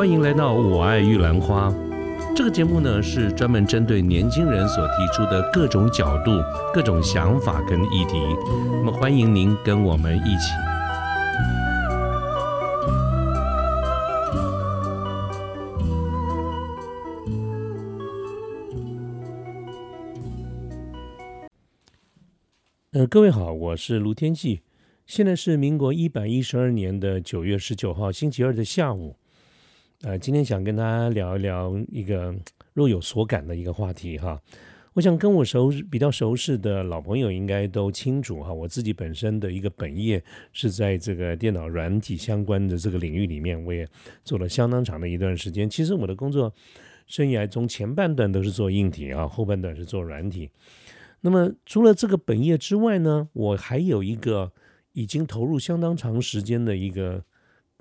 欢迎来到《我爱玉兰花》这个节目呢，是专门针对年轻人所提出的各种角度、各种想法跟议题。那么，欢迎您跟我们一起。呃，各位好，我是卢天记。现在是民国一百一十二年的九月十九号星期二的下午。呃，今天想跟大家聊一聊一个若有所感的一个话题哈。我想跟我熟比较熟识的老朋友应该都清楚哈。我自己本身的一个本业是在这个电脑软体相关的这个领域里面，我也做了相当长的一段时间。其实我的工作生涯中前半段都是做硬体啊，后半段是做软体。那么除了这个本业之外呢，我还有一个已经投入相当长时间的一个。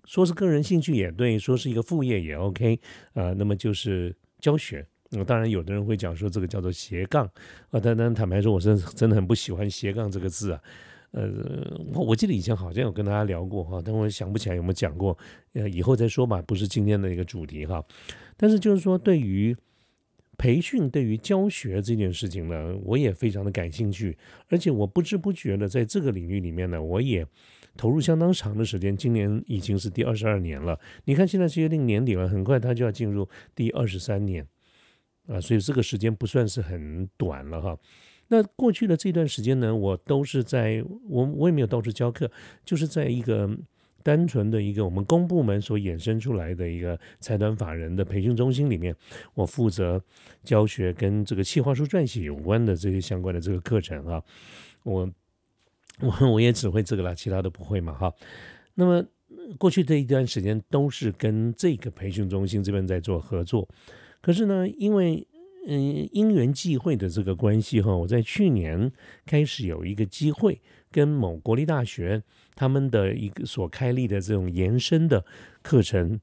说是个人兴趣也对，说是一个副业也 OK，呃，那么就是教学。那当然，有的人会讲说这个叫做斜杠啊，但但坦白说，我是真的很不喜欢斜杠这个字啊。呃，我我记得以前好像有跟大家聊过哈，但我想不起来有没有讲过。呃，以后再说吧，不是今天的一个主题哈。但是就是说，对于培训、对于教学这件事情呢，我也非常的感兴趣，而且我不知不觉的在这个领域里面呢，我也。投入相当长的时间，今年已经是第二十二年了。你看，现在是约定年底了，很快他就要进入第二十三年啊，所以这个时间不算是很短了哈。那过去的这段时间呢，我都是在我我也没有到处教课，就是在一个单纯的一个我们公部门所衍生出来的一个财团法人的培训中心里面，我负责教学跟这个企划书撰写有关的这些相关的这个课程啊，我。我我也只会这个了，其他都不会嘛，哈。那么过去这一段时间都是跟这个培训中心这边在做合作，可是呢，因为嗯因缘际会的这个关系哈，我在去年开始有一个机会跟某国立大学他们的一个所开立的这种延伸的课程，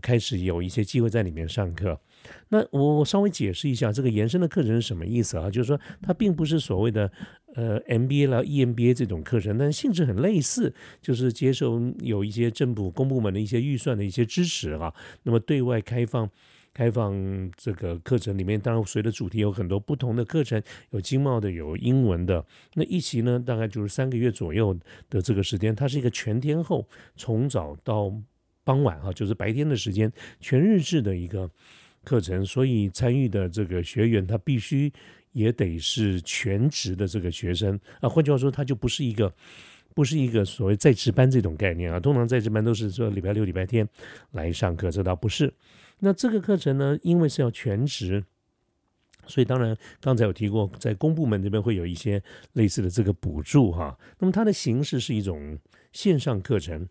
开始有一些机会在里面上课。那我我稍微解释一下这个延伸的课程是什么意思啊？就是说它并不是所谓的呃 MBA 啦 EMBA 这种课程，但性质很类似，就是接受有一些政府公部门的一些预算的一些支持啊。那么对外开放开放这个课程里面，当然随着主题有很多不同的课程，有经贸的，有英文的。那一期呢，大概就是三个月左右的这个时间，它是一个全天候，从早到傍晚哈，就是白天的时间，全日制的一个。课程，所以参与的这个学员，他必须也得是全职的这个学生啊。换句话说，他就不是一个，不是一个所谓在职班这种概念啊。通常在职班都是说礼拜六、礼拜天来上课，这倒不是。那这个课程呢，因为是要全职，所以当然刚才有提过，在公部门这边会有一些类似的这个补助哈。那么它的形式是一种线上课程。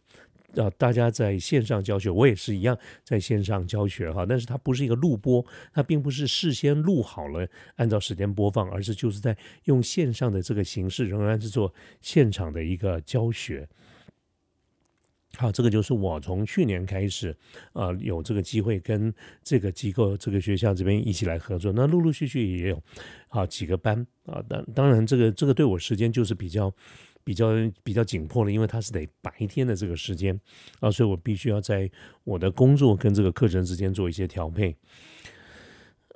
啊，大家在线上教学，我也是一样在线上教学哈，但是它不是一个录播，它并不是事先录好了按照时间播放，而是就是在用线上的这个形式，仍然是做现场的一个教学。好，这个就是我从去年开始，呃，有这个机会跟这个机构、这个学校这边一起来合作，那陆陆续续也有啊几个班啊，当当然这个这个对我时间就是比较。比较比较紧迫了，因为它是得白天的这个时间啊，所以我必须要在我的工作跟这个课程之间做一些调配。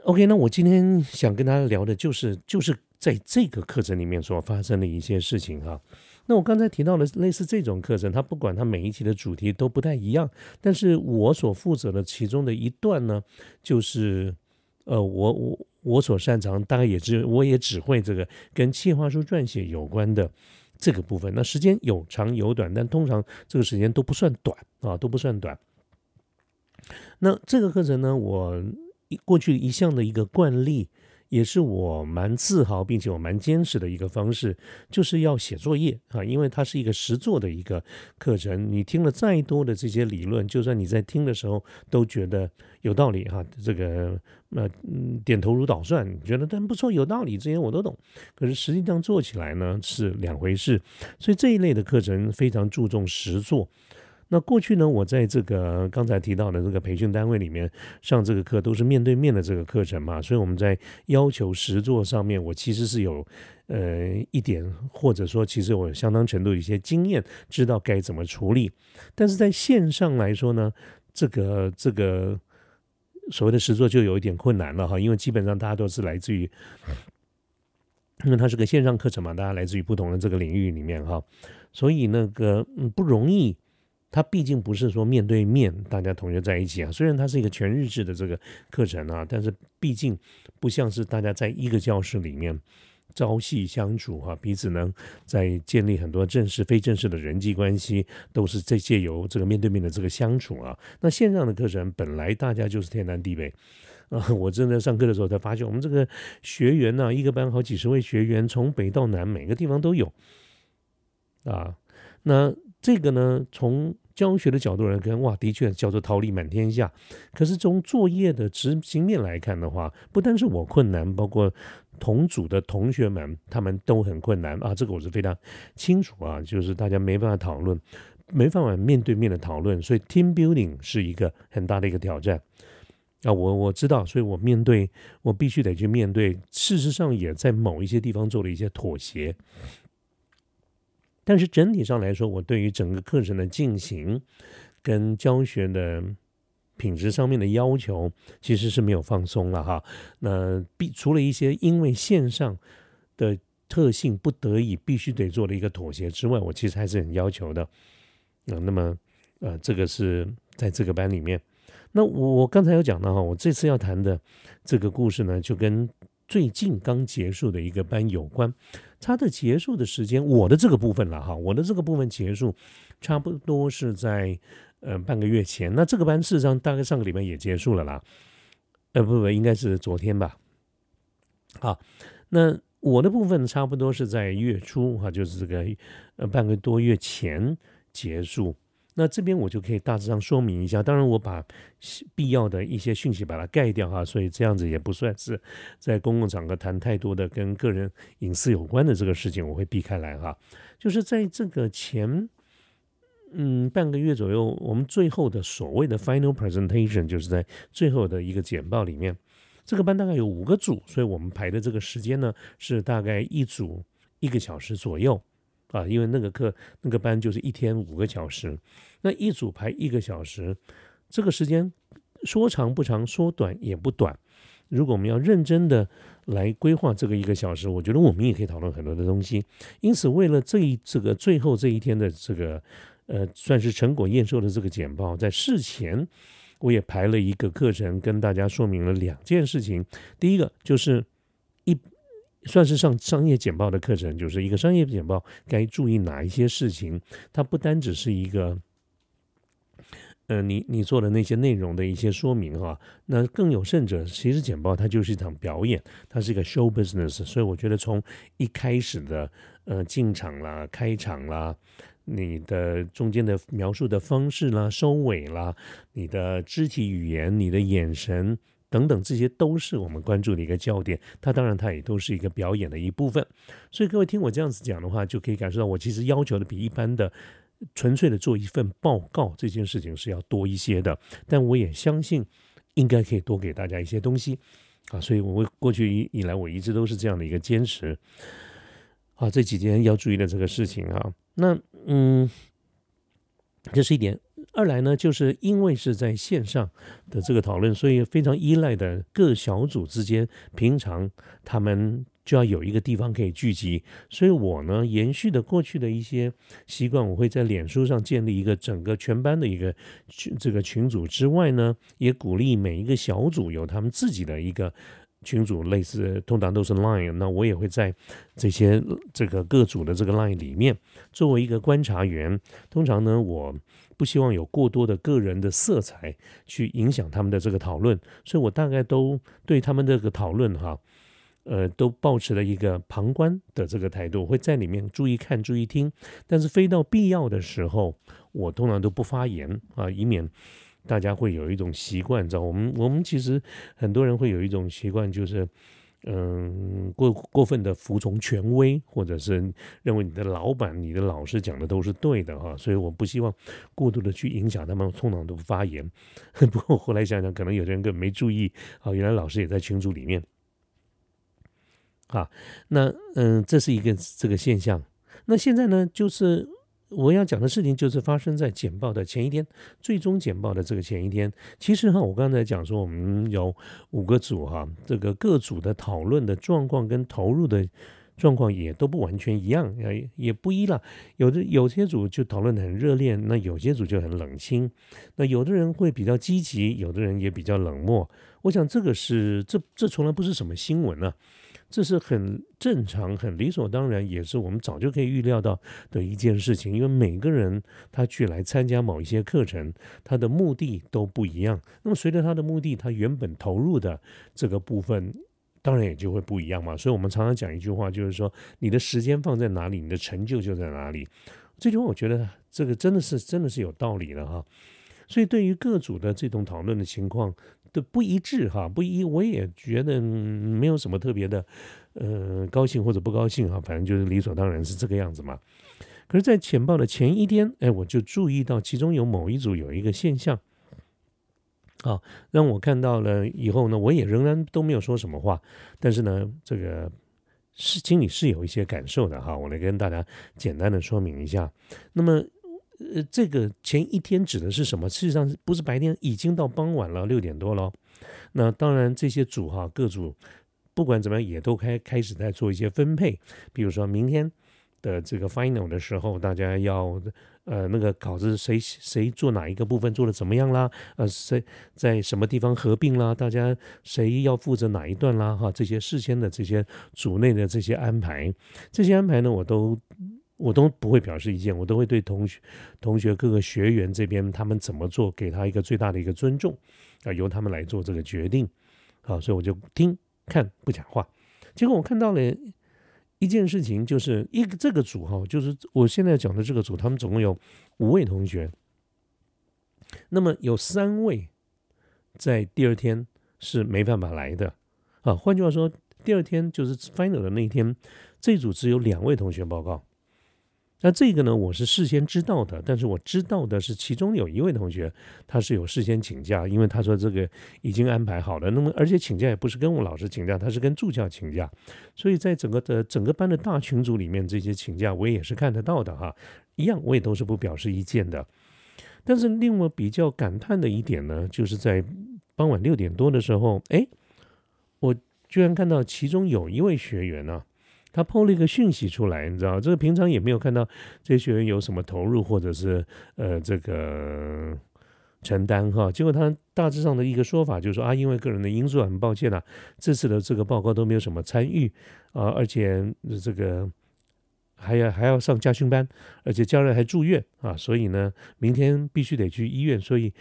OK，那我今天想跟大家聊的就是就是在这个课程里面所发生的一些事情哈。那我刚才提到的类似这种课程，它不管它每一期的主题都不太一样，但是我所负责的其中的一段呢，就是呃，我我我所擅长，大概也只我也只会这个跟企划书撰写有关的。这个部分，那时间有长有短，但通常这个时间都不算短啊，都不算短。那这个课程呢，我过去一向的一个惯例。也是我蛮自豪，并且我蛮坚持的一个方式，就是要写作业啊，因为它是一个实作的一个课程。你听了再多的这些理论，就算你在听的时候都觉得有道理哈，这个呃点头如捣蒜，觉得但不错，有道理，这些我都懂。可是实际上做起来呢是两回事，所以这一类的课程非常注重实作。那过去呢，我在这个刚才提到的这个培训单位里面上这个课，都是面对面的这个课程嘛，所以我们在要求实作上面，我其实是有呃一点，或者说其实我相当程度的一些经验，知道该怎么处理。但是在线上来说呢，这个这个所谓的实作就有一点困难了哈，因为基本上大家都是来自于，因为它是个线上课程嘛，大家来自于不同的这个领域里面哈，所以那个嗯不容易。它毕竟不是说面对面大家同学在一起啊，虽然它是一个全日制的这个课程啊，但是毕竟不像是大家在一个教室里面朝夕相处哈，彼此呢在建立很多正式、非正式的人际关系，都是这借由这个面对面的这个相处啊。那线上的课程本来大家就是天南地北啊，我正在上课的时候才发现，我们这个学员呢，一个班好几十位学员，从北到南每个地方都有啊。那这个呢，从教学的角度来看，哇，的确叫做桃李满天下。可是从作业的执行面来看的话，不单是我困难，包括同组的同学们，他们都很困难啊。这个我是非常清楚啊，就是大家没办法讨论，没办法面对面的讨论，所以 team building 是一个很大的一个挑战啊。我我知道，所以我面对，我必须得去面对。事实上，也在某一些地方做了一些妥协。但是整体上来说，我对于整个课程的进行跟教学的品质上面的要求，其实是没有放松了哈。那必除了一些因为线上的特性不得已必须得做的一个妥协之外，我其实还是很要求的。啊，那么呃，这个是在这个班里面。那我刚才有讲到哈，我这次要谈的这个故事呢，就跟最近刚结束的一个班有关。它的结束的时间，我的这个部分了哈，我的这个部分结束差不多是在呃半个月前。那这个班事实上大概上个礼拜也结束了啦，呃不不，应该是昨天吧。好，那我的部分差不多是在月初哈，就是这个呃半个多月前结束。那这边我就可以大致上说明一下，当然我把必要的一些讯息把它盖掉哈，所以这样子也不算是在公共场合谈太多的跟个人隐私有关的这个事情，我会避开来哈。就是在这个前嗯半个月左右，我们最后的所谓的 final presentation，就是在最后的一个简报里面，这个班大概有五个组，所以我们排的这个时间呢是大概一组一个小时左右。啊，因为那个课那个班就是一天五个小时，那一组排一个小时，这个时间说长不长，说短也不短。如果我们要认真的来规划这个一个小时，我觉得我们也可以讨论很多的东西。因此，为了这一这个最后这一天的这个呃，算是成果验收的这个简报，在事前我也排了一个课程，跟大家说明了两件事情。第一个就是。算是上商业简报的课程，就是一个商业简报该注意哪一些事情。它不单只是一个，呃，你你做的那些内容的一些说明哈。那更有甚者，其实简报它就是一场表演，它是一个 show business。所以我觉得从一开始的呃进场啦、开场啦，你的中间的描述的方式啦、收尾啦、你的肢体语言、你的眼神。等等，这些都是我们关注的一个焦点。它当然，它也都是一个表演的一部分。所以各位听我这样子讲的话，就可以感受到我其实要求的比一般的纯粹的做一份报告这件事情是要多一些的。但我也相信，应该可以多给大家一些东西啊。所以，我过去以以来，我一直都是这样的一个坚持啊。这几天要注意的这个事情啊，那嗯，这是一点。二来呢，就是因为是在线上的这个讨论，所以非常依赖的各小组之间，平常他们就要有一个地方可以聚集。所以我呢，延续的过去的一些习惯，我会在脸书上建立一个整个全班的一个群，这个群组之外呢，也鼓励每一个小组有他们自己的一个群组，类似通常都是 Line，那我也会在这些这个各组的这个 Line 里面作为一个观察员。通常呢，我。不希望有过多的个人的色彩去影响他们的这个讨论，所以我大概都对他们这个讨论哈，呃，都保持了一个旁观的这个态度，会在里面注意看、注意听，但是非到必要的时候，我通常都不发言啊，以免大家会有一种习惯，知道我们我们其实很多人会有一种习惯，就是。嗯，过过分的服从权威，或者是认为你的老板、你的老师讲的都是对的哈，所以我不希望过度的去影响他们，通常的发言。不过后来想想，可能有的人根本没注意啊，原来老师也在群组里面。啊，那嗯，这是一个这个现象。那现在呢，就是我要讲的事情就是发生在简报的前一天，最终简报的这个前一天。其实哈，我刚才讲说，我们有五个组哈，这个各组的讨论的状况跟投入的状况也都不完全一样，也也不一了。有的有些组就讨论的很热烈，那有些组就很冷清。那有的人会比较积极，有的人也比较冷漠。我想这个是这这从来不是什么新闻啊。这是很正常、很理所当然，也是我们早就可以预料到的一件事情。因为每个人他去来参加某一些课程，他的目的都不一样。那么随着他的目的，他原本投入的这个部分，当然也就会不一样嘛。所以我们常常讲一句话，就是说你的时间放在哪里，你的成就就在哪里。这句话我觉得这个真的是真的是有道理的哈。所以对于各组的这种讨论的情况。的不一致哈，不一，我也觉得没有什么特别的，呃，高兴或者不高兴哈，反正就是理所当然是这个样子嘛。可是，在浅报的前一天，哎，我就注意到其中有某一组有一个现象，啊，让我看到了以后呢，我也仍然都没有说什么话，但是呢，这个是心里是有一些感受的哈，我来跟大家简单的说明一下。那么。呃，这个前一天指的是什么？事实上不是白天，已经到傍晚了，六点多了。那当然，这些组哈，各组不管怎么样，也都开开始在做一些分配。比如说明天的这个 final 的时候，大家要呃那个稿子谁谁做哪一个部分做的怎么样啦？呃，谁在什么地方合并啦？大家谁要负责哪一段啦？哈，这些事先的这些组内的这些安排，这些安排呢，我都。我都不会表示意见，我都会对同学、同学各个学员这边他们怎么做，给他一个最大的一个尊重，啊，由他们来做这个决定，啊，所以我就听看不讲话。结果我看到了一件事情，就是一个这个组哈，就是我现在讲的这个组，他们总共有五位同学，那么有三位在第二天是没办法来的，啊，换句话说，第二天就是 final 的那一天，这组只有两位同学报告。那这个呢，我是事先知道的，但是我知道的是，其中有一位同学他是有事先请假，因为他说这个已经安排好了。那么，而且请假也不是跟我老师请假，他是跟助教请假，所以在整个的整个班的大群组里面，这些请假我也是看得到的哈，一样我也都是不表示意见的。但是令我比较感叹的一点呢，就是在傍晚六点多的时候，哎，我居然看到其中有一位学员呢。他抛了一个讯息出来，你知道，这个平常也没有看到这些学员有什么投入或者是呃这个承担哈。结果他大致上的一个说法就是说啊，因为个人的因素，很抱歉啊，这次的这个报告都没有什么参与啊，而且这个还要还要上家训班，而且家人还住院啊，所以呢，明天必须得去医院，所以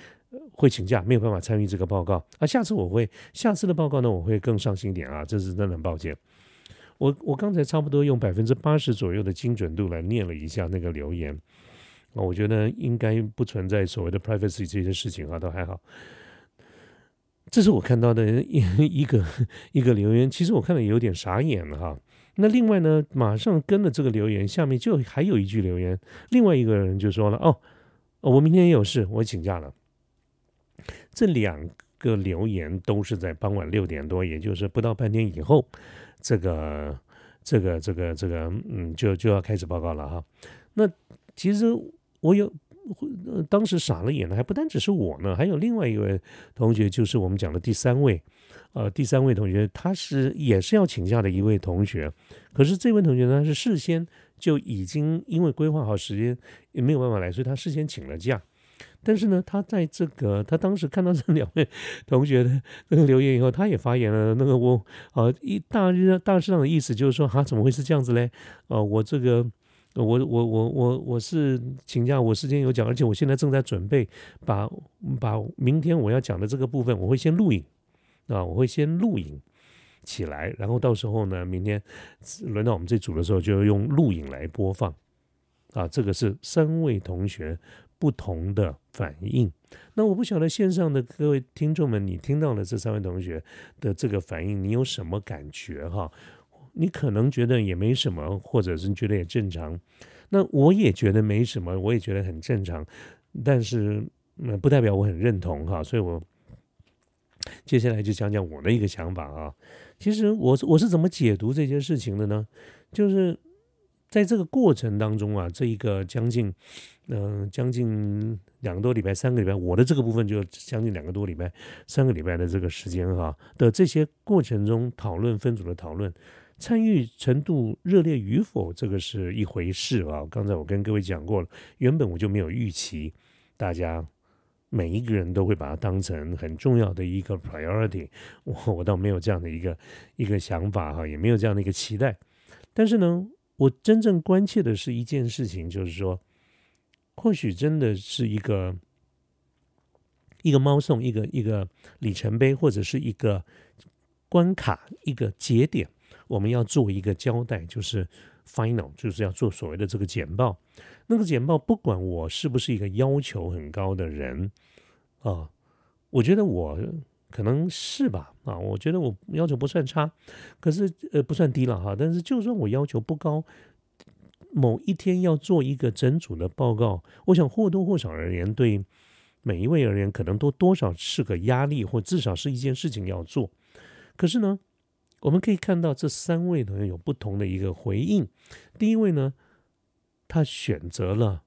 会请假，没有办法参与这个报告。啊，下次我会下次的报告呢，我会更上心点啊，这是真的很抱歉。我我刚才差不多用百分之八十左右的精准度来念了一下那个留言，啊，我觉得应该不存在所谓的 privacy 这些事情啊，都还好。这是我看到的一一个一个留言，其实我看了有点傻眼了哈。那另外呢，马上跟了这个留言下面就还有一句留言，另外一个人就说了：“哦，我明天也有事，我请假了。”这两个留言都是在傍晚六点多，也就是不到半天以后。这个，这个，这个，这个，嗯，就就要开始报告了哈。那其实我有当时傻了眼了，还不单只是我呢，还有另外一位同学，就是我们讲的第三位，呃，第三位同学，他是也是要请假的一位同学。可是这位同学呢，是事先就已经因为规划好时间，也没有办法来，所以他事先请了假。但是呢，他在这个他当时看到这两位同学的那个留言以后，他也发言了。那个我啊，一大日大致上的意思就是说，啊，怎么会是这样子嘞？呃，我这个我我我我我是请假，我事先有讲，而且我现在正在准备把把明天我要讲的这个部分，我会先录影啊，我会先录影起来，然后到时候呢，明天轮到我们这组的时候，就用录影来播放啊。这个是三位同学。不同的反应，那我不晓得线上的各位听众们，你听到了这三位同学的这个反应，你有什么感觉哈？你可能觉得也没什么，或者是觉得也正常。那我也觉得没什么，我也觉得很正常，但是那不代表我很认同哈。所以我接下来就讲讲我的一个想法啊。其实我我是怎么解读这件事情的呢？就是在这个过程当中啊，这一个将近，嗯，将近两个多礼拜、三个礼拜，我的这个部分就将近两个多礼拜、三个礼拜的这个时间哈的这些过程中讨论分组的讨论，参与程度热烈与否，这个是一回事啊。刚才我跟各位讲过了，原本我就没有预期大家。每一个人都会把它当成很重要的一个 priority，我我倒没有这样的一个一个想法哈，也没有这样的一个期待。但是呢，我真正关切的是一件事情，就是说，或许真的是一个一个猫送，一个一个里程碑，或者是一个关卡，一个节点，我们要做一个交代，就是 final，就是要做所谓的这个简报。那个简报，不管我是不是一个要求很高的人啊，我觉得我可能是吧啊，我觉得我要求不算差，可是呃不算低了哈。但是就算我要求不高，某一天要做一个整组的报告，我想或多或少而言，对每一位而言，可能都多少是个压力，或至少是一件事情要做。可是呢，我们可以看到这三位呢有不同的一个回应。第一位呢。他选择了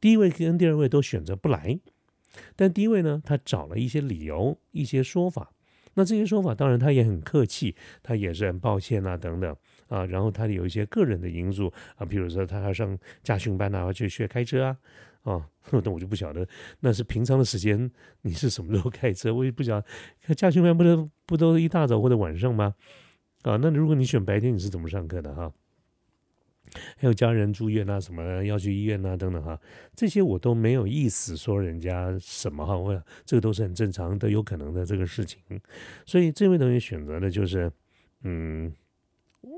第一位跟第二位都选择不来，但第一位呢，他找了一些理由、一些说法。那这些说法当然他也很客气，他也是很抱歉啊等等啊。然后他有一些个人的因素啊，比如说他要上驾训班啊，要去学开车啊啊。那我就不晓得，那是平常的时间你是什么时候开车？我也不晓得，驾训班不都不都一大早或者晚上吗？啊，那如果你选白天，你是怎么上课的哈？还有家人住院啊，什么要去医院啊，等等哈，这些我都没有意思说人家什么哈，我这个都是很正常的，有可能的这个事情。所以这位同学选择的就是，嗯，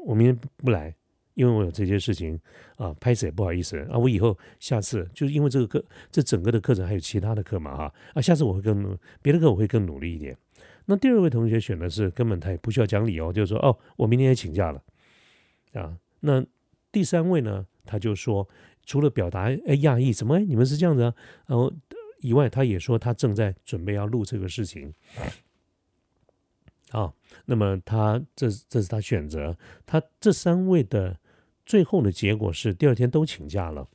我明天不来，因为我有这些事情啊，拍摄不好意思啊，我以后下次就是因为这个课，这整个的课程还有其他的课嘛哈，啊，下次我会更别的课我会更努力一点。那第二位同学选的是根本他也不需要讲理由，就是说哦，我明天也请假了啊，那。第三位呢，他就说，除了表达哎讶异，怎么哎你们是这样子啊，然后以外，他也说他正在准备要录这个事情，啊，那么他这这是他选择，他这三位的最后的结果是第二天都请假了，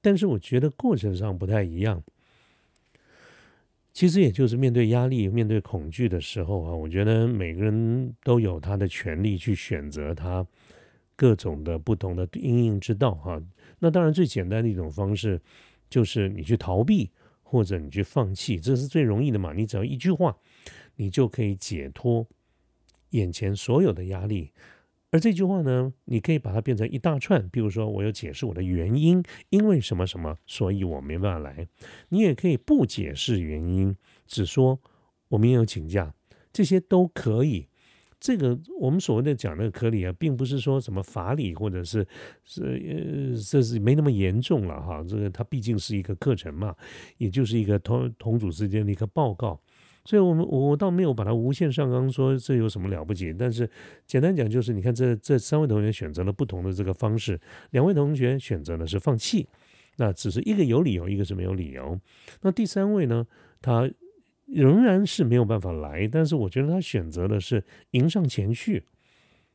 但是我觉得过程上不太一样，其实也就是面对压力、面对恐惧的时候啊，我觉得每个人都有他的权利去选择他。各种的不同的应应之道哈，那当然最简单的一种方式就是你去逃避或者你去放弃，这是最容易的嘛。你只要一句话，你就可以解脱眼前所有的压力。而这句话呢，你可以把它变成一大串，比如说我有解释我的原因，因为什么什么，所以我没办法来。你也可以不解释原因，只说我明天有请假，这些都可以。这个我们所谓的讲那个科理啊，并不是说什么法理或者是是呃，这是没那么严重了哈。这个它毕竟是一个课程嘛，也就是一个同同组之间的一个报告，所以我们我倒没有把它无限上纲，说这有什么了不起。但是简单讲就是，你看这这三位同学选择了不同的这个方式，两位同学选择的是放弃，那只是一个有理由，一个是没有理由。那第三位呢，他。仍然是没有办法来，但是我觉得他选择的是迎上前去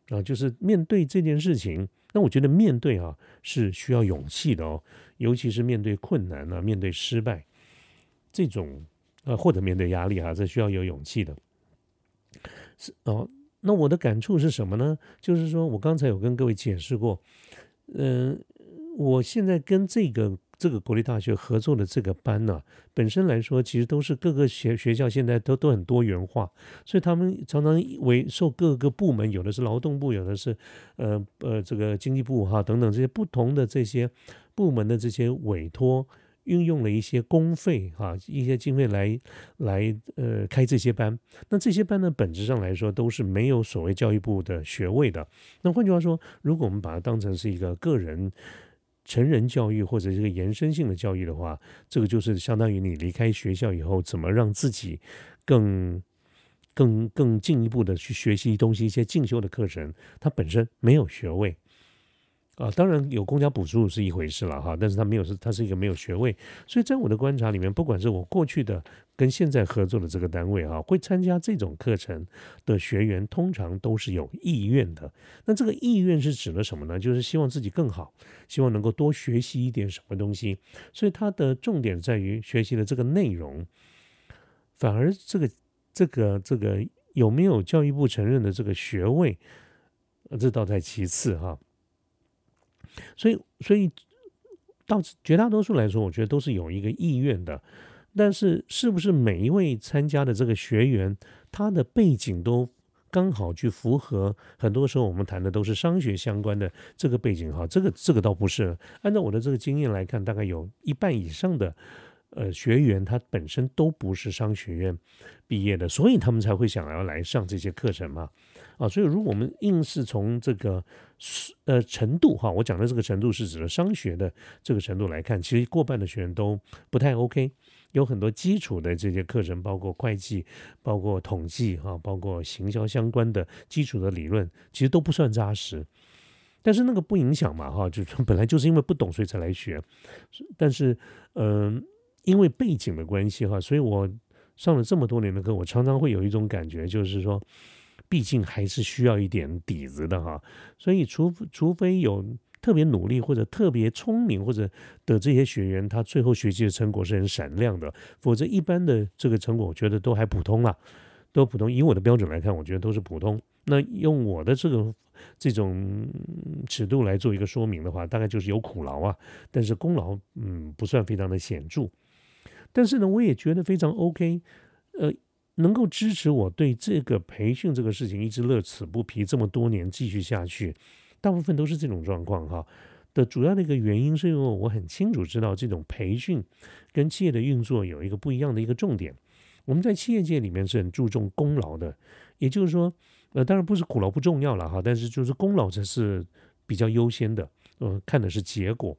啊，就是面对这件事情。那我觉得面对啊是需要勇气的哦，尤其是面对困难啊、面对失败这种呃，或者面对压力啊，这需要有勇气的。是哦，那我的感触是什么呢？就是说我刚才有跟各位解释过，嗯，我现在跟这个。这个国立大学合作的这个班呢，本身来说，其实都是各个学学校现在都都很多元化，所以他们常常为受各个部门，有的是劳动部，有的是呃呃这个经济部哈等等这些不同的这些部门的这些委托，运用了一些公费哈一些经费来来呃开这些班。那这些班呢，本质上来说都是没有所谓教育部的学位的。那换句话说，如果我们把它当成是一个个人。成人教育或者这个延伸性的教育的话，这个就是相当于你离开学校以后，怎么让自己更、更、更进一步的去学习东西，一些进修的课程，它本身没有学位啊。当然有公家补助是一回事了哈，但是它没有是它是一个没有学位。所以在我的观察里面，不管是我过去的跟现在合作的这个单位哈，会参加这种课程的学员，通常都是有意愿的。那这个意愿是指的什么呢？就是希望自己更好，希望能够多学习一点什么东西。所以它的重点在于学习的这个内容，反而这个这个这个有没有教育部承认的这个学位，这倒在其次哈。所以，所以到绝大多数来说，我觉得都是有一个意愿的。但是，是不是每一位参加的这个学员，他的背景都刚好去符合？很多时候我们谈的都是商学相关的这个背景哈，这个这个倒不是。按照我的这个经验来看，大概有一半以上的呃学员，他本身都不是商学院毕业的，所以他们才会想要来上这些课程嘛。啊，所以如果我们硬是从这个呃程度哈，我讲的这个程度是指的商学的这个程度来看，其实过半的学员都不太 OK。有很多基础的这些课程，包括会计、包括统计哈、包括行销相关的基础的理论，其实都不算扎实。但是那个不影响嘛哈，就是本来就是因为不懂所以才来学。但是嗯，因为背景的关系哈，所以我上了这么多年的课，我常常会有一种感觉，就是说，毕竟还是需要一点底子的哈。所以除除非有。特别努力或者特别聪明或者的这些学员，他最后学习的成果是很闪亮的。否则，一般的这个成果，我觉得都还普通啦，都普通。以我的标准来看，我觉得都是普通。那用我的这个这种尺度来做一个说明的话，大概就是有苦劳啊，但是功劳嗯不算非常的显著。但是呢，我也觉得非常 OK，呃，能够支持我对这个培训这个事情一直乐此不疲这么多年继续下去。大部分都是这种状况哈，的主要的一个原因是因为我很清楚知道这种培训跟企业的运作有一个不一样的一个重点。我们在企业界里面是很注重功劳的，也就是说，呃，当然不是苦劳不重要了哈，但是就是功劳才是比较优先的，呃，看的是结果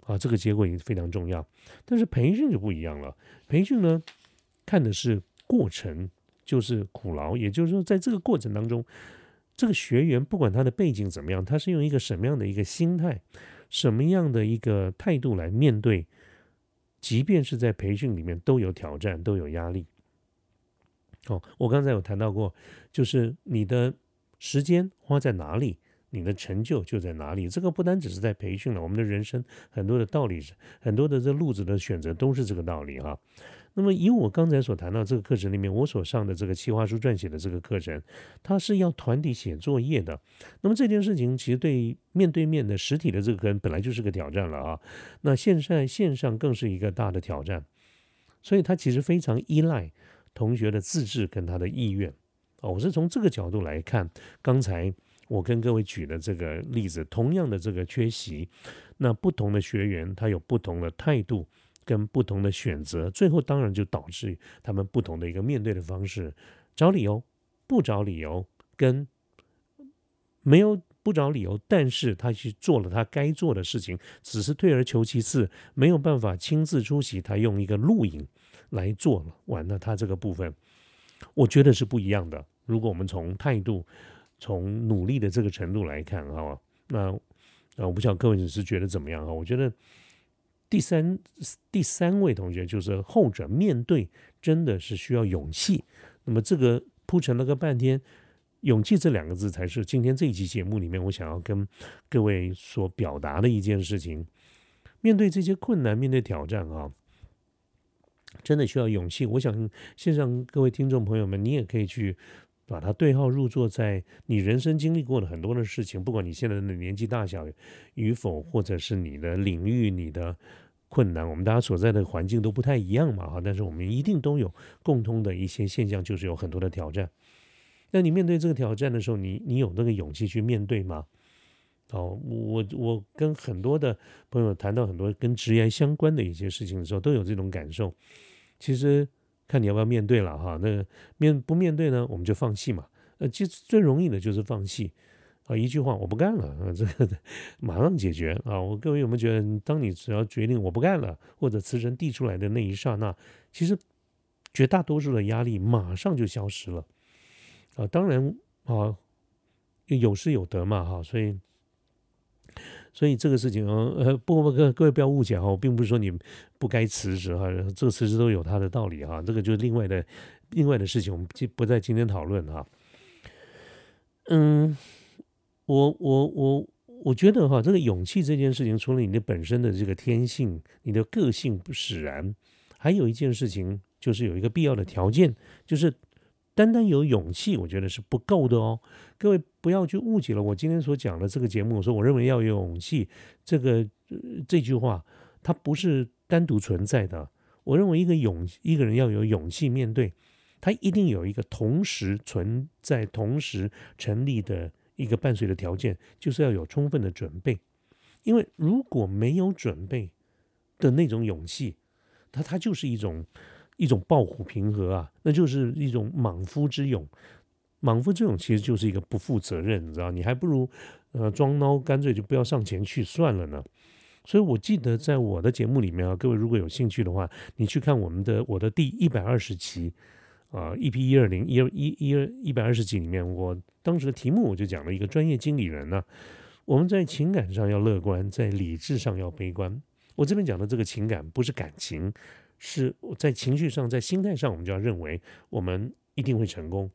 啊，这个结果也非常重要。但是培训就不一样了，培训呢看的是过程，就是苦劳，也就是说，在这个过程当中。这个学员不管他的背景怎么样，他是用一个什么样的一个心态，什么样的一个态度来面对，即便是在培训里面都有挑战，都有压力。哦，我刚才有谈到过，就是你的时间花在哪里，你的成就就在哪里。这个不单只是在培训了，我们的人生很多的道理，很多的这路子的选择都是这个道理哈。那么，以我刚才所谈到这个课程里面，我所上的这个企划书撰写的这个课程，它是要团体写作业的。那么这件事情其实对面对面的实体的这个课本来就是个挑战了啊。那线上线上更是一个大的挑战，所以它其实非常依赖同学的自制跟他的意愿哦，我是从这个角度来看，刚才我跟各位举的这个例子，同样的这个缺席，那不同的学员他有不同的态度。跟不同的选择，最后当然就导致他们不同的一个面对的方式，找理由，不找理由，跟没有不找理由，但是他去做了他该做的事情，只是退而求其次，没有办法亲自出席，他用一个录影来做了，完了他这个部分，我觉得是不一样的。如果我们从态度、从努力的这个程度来看哈，那啊，我不晓得各位你是觉得怎么样啊？我觉得。第三第三位同学就是后者，面对真的是需要勇气。那么这个铺陈了个半天，勇气这两个字才是今天这一期节目里面我想要跟各位所表达的一件事情。面对这些困难，面对挑战啊，真的需要勇气。我想线上各位听众朋友们，你也可以去把它对号入座，在你人生经历过的很多的事情，不管你现在的年纪大小与否，或者是你的领域，你的。困难，我们大家所在的环境都不太一样嘛，哈，但是我们一定都有共通的一些现象，就是有很多的挑战。那你面对这个挑战的时候，你你有那个勇气去面对吗？哦，我我跟很多的朋友谈到很多跟职业相关的一些事情的时候，都有这种感受。其实看你要不要面对了哈，那面不面对呢，我们就放弃嘛。呃，其实最容易的就是放弃。啊，一句话我不干了啊，这个 马上解决啊！我各位有没有觉得，当你只要决定我不干了，或者辞呈递出来的那一刹那，其实绝大多数的压力马上就消失了啊！当然啊，有失有得嘛哈，所以所以这个事情，呃，不不各各位不要误解哈，我并不是说你不该辞职哈，这个辞职都有它的道理哈，这个就是另外的另外的事情，我们今不在今天讨论哈。嗯，我我我我觉得哈，这个勇气这件事情，除了你的本身的这个天性，你的个性不使然，还有一件事情，就是有一个必要的条件，就是单单有勇气，我觉得是不够的哦。各位不要去误解了我今天所讲的这个节目，我说我认为要有勇气，这个这句话它不是单独存在的。我认为一个勇一个人要有勇气面对。它一定有一个同时存在、同时成立的一个伴随的条件，就是要有充分的准备。因为如果没有准备的那种勇气，它它就是一种一种抱虎平和啊，那就是一种莽夫之勇。莽夫之勇其实就是一个不负责任，你知道？你还不如呃装孬，干脆就不要上前去算了呢。所以我记得在我的节目里面啊，各位如果有兴趣的话，你去看我们的我的第一百二十期。啊，EP 一二零一二一一二一百二十集里面，我当时的题目我就讲了一个专业经理人呢，我们在情感上要乐观，在理智上要悲观。我这边讲的这个情感不是感情，是在情绪上，在心态上，我们就要认为我们一定会成功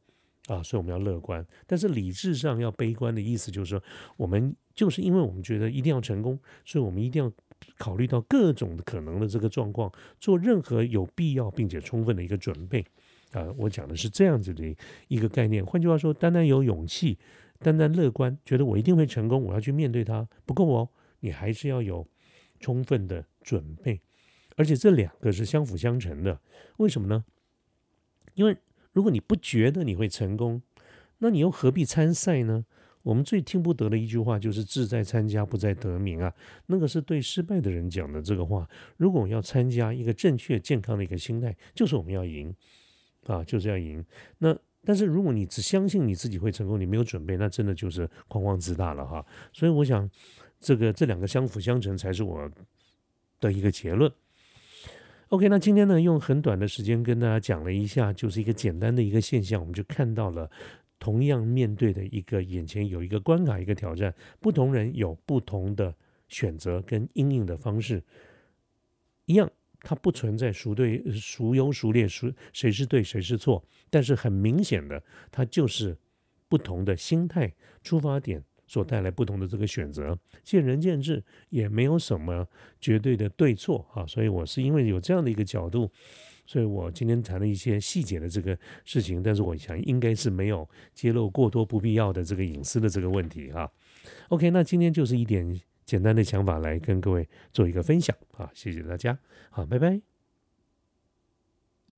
啊，所以我们要乐观。但是理智上要悲观的意思就是说，我们就是因为我们觉得一定要成功，所以我们一定要考虑到各种可能的这个状况，做任何有必要并且充分的一个准备。啊，我讲的是这样子的一个概念。换句话说，单单有勇气，单单乐观，觉得我一定会成功，我要去面对它，不够哦。你还是要有充分的准备，而且这两个是相辅相成的。为什么呢？因为如果你不觉得你会成功，那你又何必参赛呢？我们最听不得的一句话就是“志在参加，不在得名”啊，那个是对失败的人讲的这个话。如果我要参加一个正确健康的一个心态，就是我们要赢。啊，就是要赢。那但是如果你只相信你自己会成功，你没有准备，那真的就是狂妄自大了哈。所以我想，这个这两个相辅相成才是我的一个结论。OK，那今天呢，用很短的时间跟大家讲了一下，就是一个简单的一个现象，我们就看到了同样面对的一个眼前有一个关卡，一个挑战，不同人有不同的选择跟应应的方式，一样。它不存在孰对孰优孰劣，孰谁是对谁是错。但是很明显的，它就是不同的心态出发点所带来不同的这个选择，见仁见智，也没有什么绝对的对错啊。所以我是因为有这样的一个角度，所以我今天谈了一些细节的这个事情。但是我想应该是没有揭露过多不必要的这个隐私的这个问题哈。OK，那今天就是一点。简单的想法来跟各位做一个分享啊，谢谢大家，好，拜拜。